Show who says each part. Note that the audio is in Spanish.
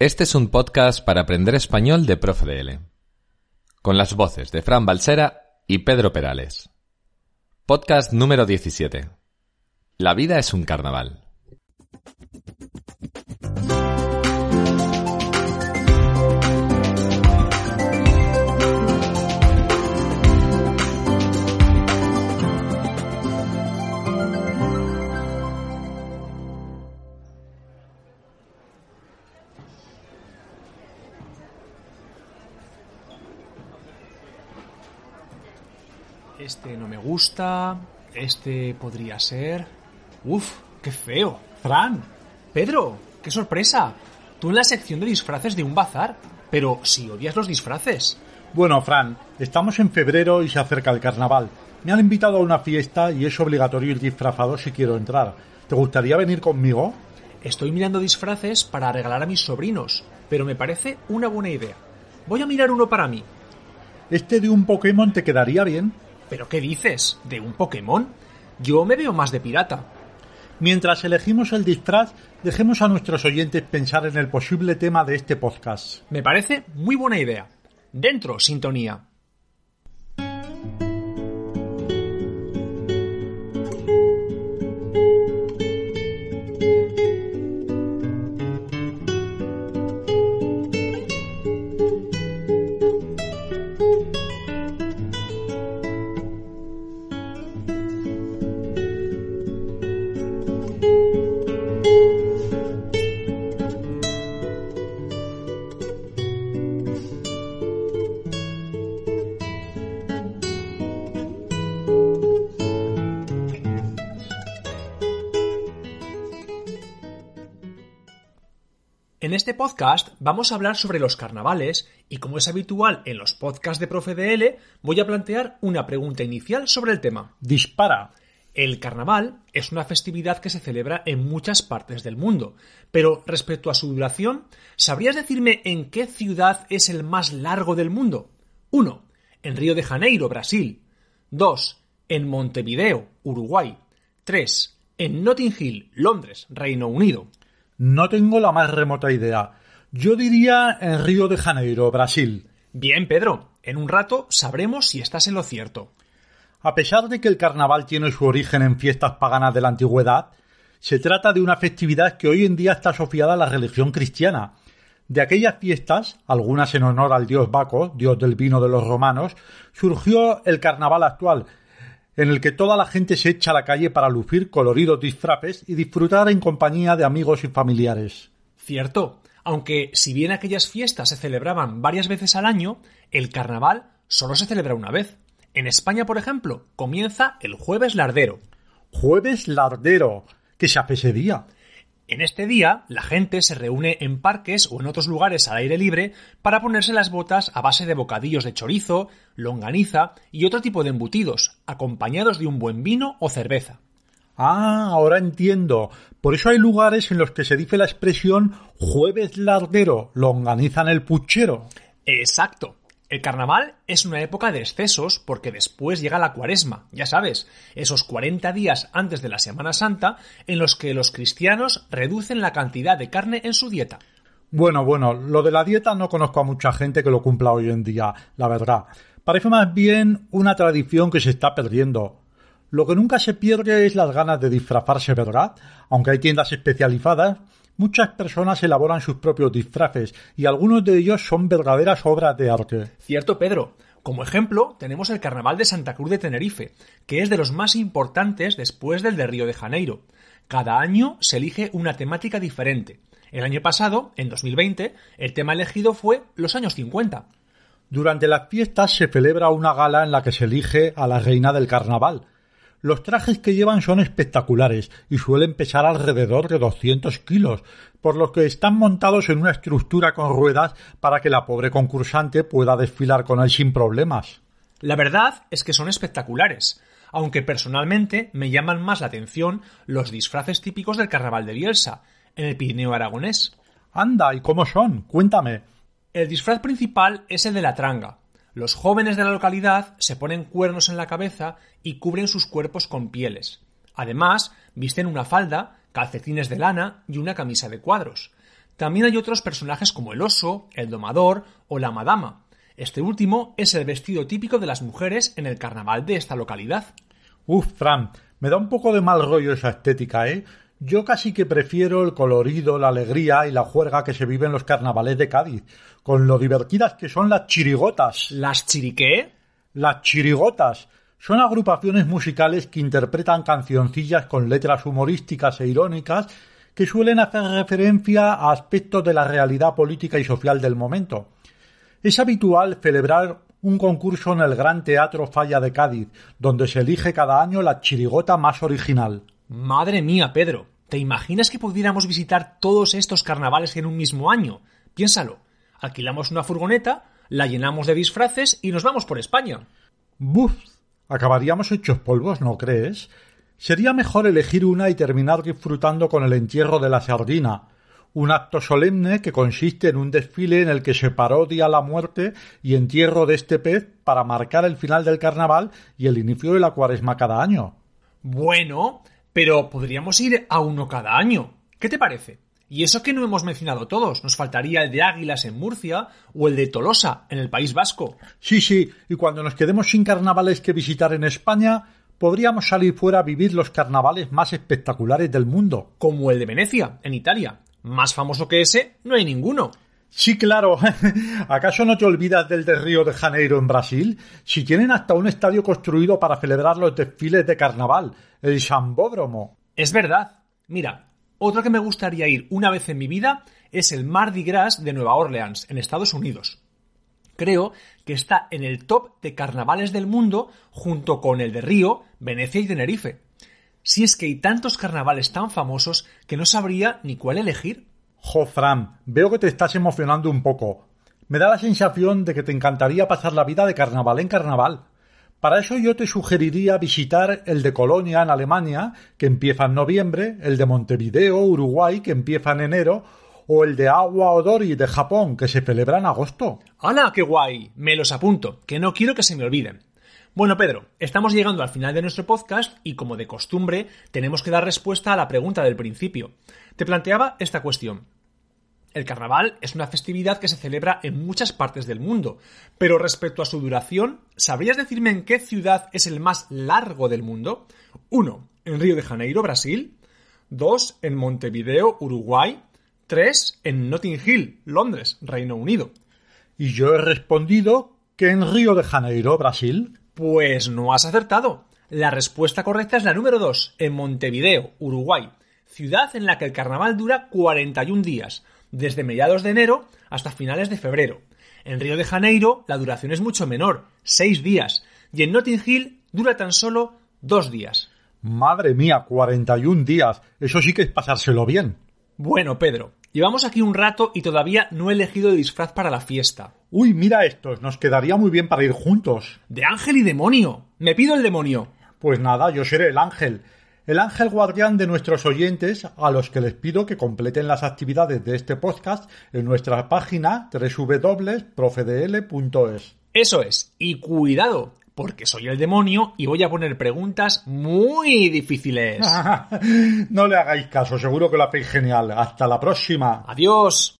Speaker 1: Este es un podcast para aprender español de Profe DL. Con las voces de Fran Balsera y Pedro Perales. Podcast número 17. La vida es un carnaval.
Speaker 2: Este no me gusta. Este podría ser. Uf, qué feo. Fran. Pedro, qué sorpresa. Tú en la sección de disfraces de un bazar. Pero si odias los disfraces.
Speaker 3: Bueno, Fran, estamos en febrero y se acerca el carnaval. Me han invitado a una fiesta y es obligatorio ir disfrazado si quiero entrar. ¿Te gustaría venir conmigo?
Speaker 2: Estoy mirando disfraces para regalar a mis sobrinos, pero me parece una buena idea. Voy a mirar uno para mí.
Speaker 3: ¿Este de un Pokémon te quedaría bien?
Speaker 2: ¿Pero qué dices? ¿De un Pokémon? Yo me veo más de pirata.
Speaker 3: Mientras elegimos el disfraz, dejemos a nuestros oyentes pensar en el posible tema de este podcast.
Speaker 2: Me parece muy buena idea. Dentro, sintonía. En este podcast vamos a hablar sobre los carnavales y como es habitual en los podcasts de Profe DL, voy a plantear una pregunta inicial sobre el tema.
Speaker 3: Dispara.
Speaker 2: El carnaval es una festividad que se celebra en muchas partes del mundo, pero respecto a su duración, ¿sabrías decirme en qué ciudad es el más largo del mundo? 1. En Río de Janeiro, Brasil. 2. En Montevideo, Uruguay. 3. En Notting Hill, Londres, Reino Unido.
Speaker 3: No tengo la más remota idea. Yo diría en Río de Janeiro, Brasil.
Speaker 2: Bien, Pedro. En un rato sabremos si estás en lo cierto.
Speaker 3: A pesar de que el carnaval tiene su origen en fiestas paganas de la antigüedad, se trata de una festividad que hoy en día está asociada a la religión cristiana. De aquellas fiestas, algunas en honor al dios Baco, dios del vino de los romanos, surgió el carnaval actual, en el que toda la gente se echa a la calle para lucir coloridos disfraces y disfrutar en compañía de amigos y familiares.
Speaker 2: Cierto, aunque si bien aquellas fiestas se celebraban varias veces al año, el carnaval solo se celebra una vez. En España, por ejemplo, comienza el jueves lardero.
Speaker 3: Jueves lardero. ¿Qué se hace ese día?
Speaker 2: En este día, la gente se reúne en parques o en otros lugares al aire libre para ponerse las botas a base de bocadillos de chorizo, longaniza y otro tipo de embutidos, acompañados de un buen vino o cerveza.
Speaker 3: Ah, ahora entiendo. Por eso hay lugares en los que se dice la expresión jueves lardero, longaniza en el puchero.
Speaker 2: Exacto. El carnaval es una época de excesos porque después llega la cuaresma, ya sabes, esos 40 días antes de la Semana Santa en los que los cristianos reducen la cantidad de carne en su dieta.
Speaker 3: Bueno, bueno, lo de la dieta no conozco a mucha gente que lo cumpla hoy en día, la verdad. Parece más bien una tradición que se está perdiendo. Lo que nunca se pierde es las ganas de disfrazarse, ¿verdad? Aunque hay tiendas especializadas, muchas personas elaboran sus propios disfraces y algunos de ellos son verdaderas obras de arte.
Speaker 2: Cierto, Pedro. Como ejemplo, tenemos el Carnaval de Santa Cruz de Tenerife, que es de los más importantes después del de Río de Janeiro. Cada año se elige una temática diferente. El año pasado, en 2020, el tema elegido fue los años 50.
Speaker 3: Durante las fiestas se celebra una gala en la que se elige a la reina del carnaval. Los trajes que llevan son espectaculares y suelen pesar alrededor de 200 kilos, por lo que están montados en una estructura con ruedas para que la pobre concursante pueda desfilar con él sin problemas.
Speaker 2: La verdad es que son espectaculares, aunque personalmente me llaman más la atención los disfraces típicos del carnaval de Bielsa, en el Pirineo aragonés.
Speaker 3: Anda, ¿y cómo son? Cuéntame.
Speaker 2: El disfraz principal es el de la tranga. Los jóvenes de la localidad se ponen cuernos en la cabeza y cubren sus cuerpos con pieles. Además, visten una falda, calcetines de lana y una camisa de cuadros. también hay otros personajes como el oso, el domador o la madama. Este último es el vestido típico de las mujeres en el carnaval de esta localidad.
Speaker 3: Uf, Fran, me da un poco de mal rollo esa estética, ¿eh? Yo casi que prefiero el colorido, la alegría y la juerga que se vive en los carnavales de Cádiz, con lo divertidas que son las chirigotas.
Speaker 2: ¿Las chiriqué?
Speaker 3: Las chirigotas son agrupaciones musicales que interpretan cancioncillas con letras humorísticas e irónicas que suelen hacer referencia a aspectos de la realidad política y social del momento. Es habitual celebrar un concurso en el Gran Teatro Falla de Cádiz, donde se elige cada año la chirigota más original.
Speaker 2: Madre mía, Pedro, ¿te imaginas que pudiéramos visitar todos estos carnavales en un mismo año? Piénsalo. Alquilamos una furgoneta, la llenamos de disfraces y nos vamos por España.
Speaker 3: Buf, acabaríamos hechos polvos, ¿no crees? Sería mejor elegir una y terminar disfrutando con el entierro de la sardina, un acto solemne que consiste en un desfile en el que se parodia la muerte y entierro de este pez para marcar el final del carnaval y el inicio de la cuaresma cada año.
Speaker 2: Bueno, pero podríamos ir a uno cada año. ¿Qué te parece? Y eso que no hemos mencionado todos. Nos faltaría el de Águilas en Murcia o el de Tolosa en el País Vasco.
Speaker 3: Sí, sí, y cuando nos quedemos sin carnavales que visitar en España, podríamos salir fuera a vivir los carnavales más espectaculares del mundo.
Speaker 2: Como el de Venecia, en Italia. Más famoso que ese, no hay ninguno.
Speaker 3: Sí, claro. ¿Acaso no te olvidas del de Río de Janeiro en Brasil? Si tienen hasta un estadio construido para celebrar los desfiles de carnaval, el Sambódromo.
Speaker 2: Es verdad. Mira, otro que me gustaría ir una vez en mi vida es el Mardi Gras de Nueva Orleans, en Estados Unidos. Creo que está en el top de carnavales del mundo junto con el de Río, Venecia y Tenerife. Si es que hay tantos carnavales tan famosos que no sabría ni cuál elegir.
Speaker 3: Jo, Fran, veo que te estás emocionando un poco. Me da la sensación de que te encantaría pasar la vida de carnaval en carnaval. Para eso yo te sugeriría visitar el de Colonia en Alemania, que empieza en noviembre, el de Montevideo, Uruguay, que empieza en enero, o el de Agua Odori de Japón, que se celebra en agosto.
Speaker 2: ¡Hala, qué guay! Me los apunto, que no quiero que se me olviden. Bueno, Pedro, estamos llegando al final de nuestro podcast y, como de costumbre, tenemos que dar respuesta a la pregunta del principio. Te planteaba esta cuestión. El carnaval es una festividad que se celebra en muchas partes del mundo, pero respecto a su duración, ¿sabrías decirme en qué ciudad es el más largo del mundo? 1. En Río de Janeiro, Brasil. 2. En Montevideo, Uruguay. 3. En Notting Hill, Londres, Reino Unido.
Speaker 3: Y yo he respondido que en Río de Janeiro, Brasil.
Speaker 2: Pues no has acertado. La respuesta correcta es la número 2, en Montevideo, Uruguay, ciudad en la que el carnaval dura 41 días, desde mediados de enero hasta finales de febrero. En Río de Janeiro la duración es mucho menor, 6 días, y en Notting Hill dura tan solo 2 días.
Speaker 3: Madre mía, 41 días. Eso sí que es pasárselo bien.
Speaker 2: Bueno, Pedro, llevamos aquí un rato y todavía no he elegido el disfraz para la fiesta.
Speaker 3: Uy, mira estos, nos quedaría muy bien para ir juntos.
Speaker 2: De ángel y demonio. Me pido el demonio.
Speaker 3: Pues nada, yo seré el ángel. El ángel guardián de nuestros oyentes, a los que les pido que completen las actividades de este podcast en nuestra página www.profedl.es.
Speaker 2: Eso es. Y cuidado, porque soy el demonio y voy a poner preguntas muy difíciles.
Speaker 3: no le hagáis caso, seguro que lo hacéis genial. Hasta la próxima.
Speaker 2: Adiós.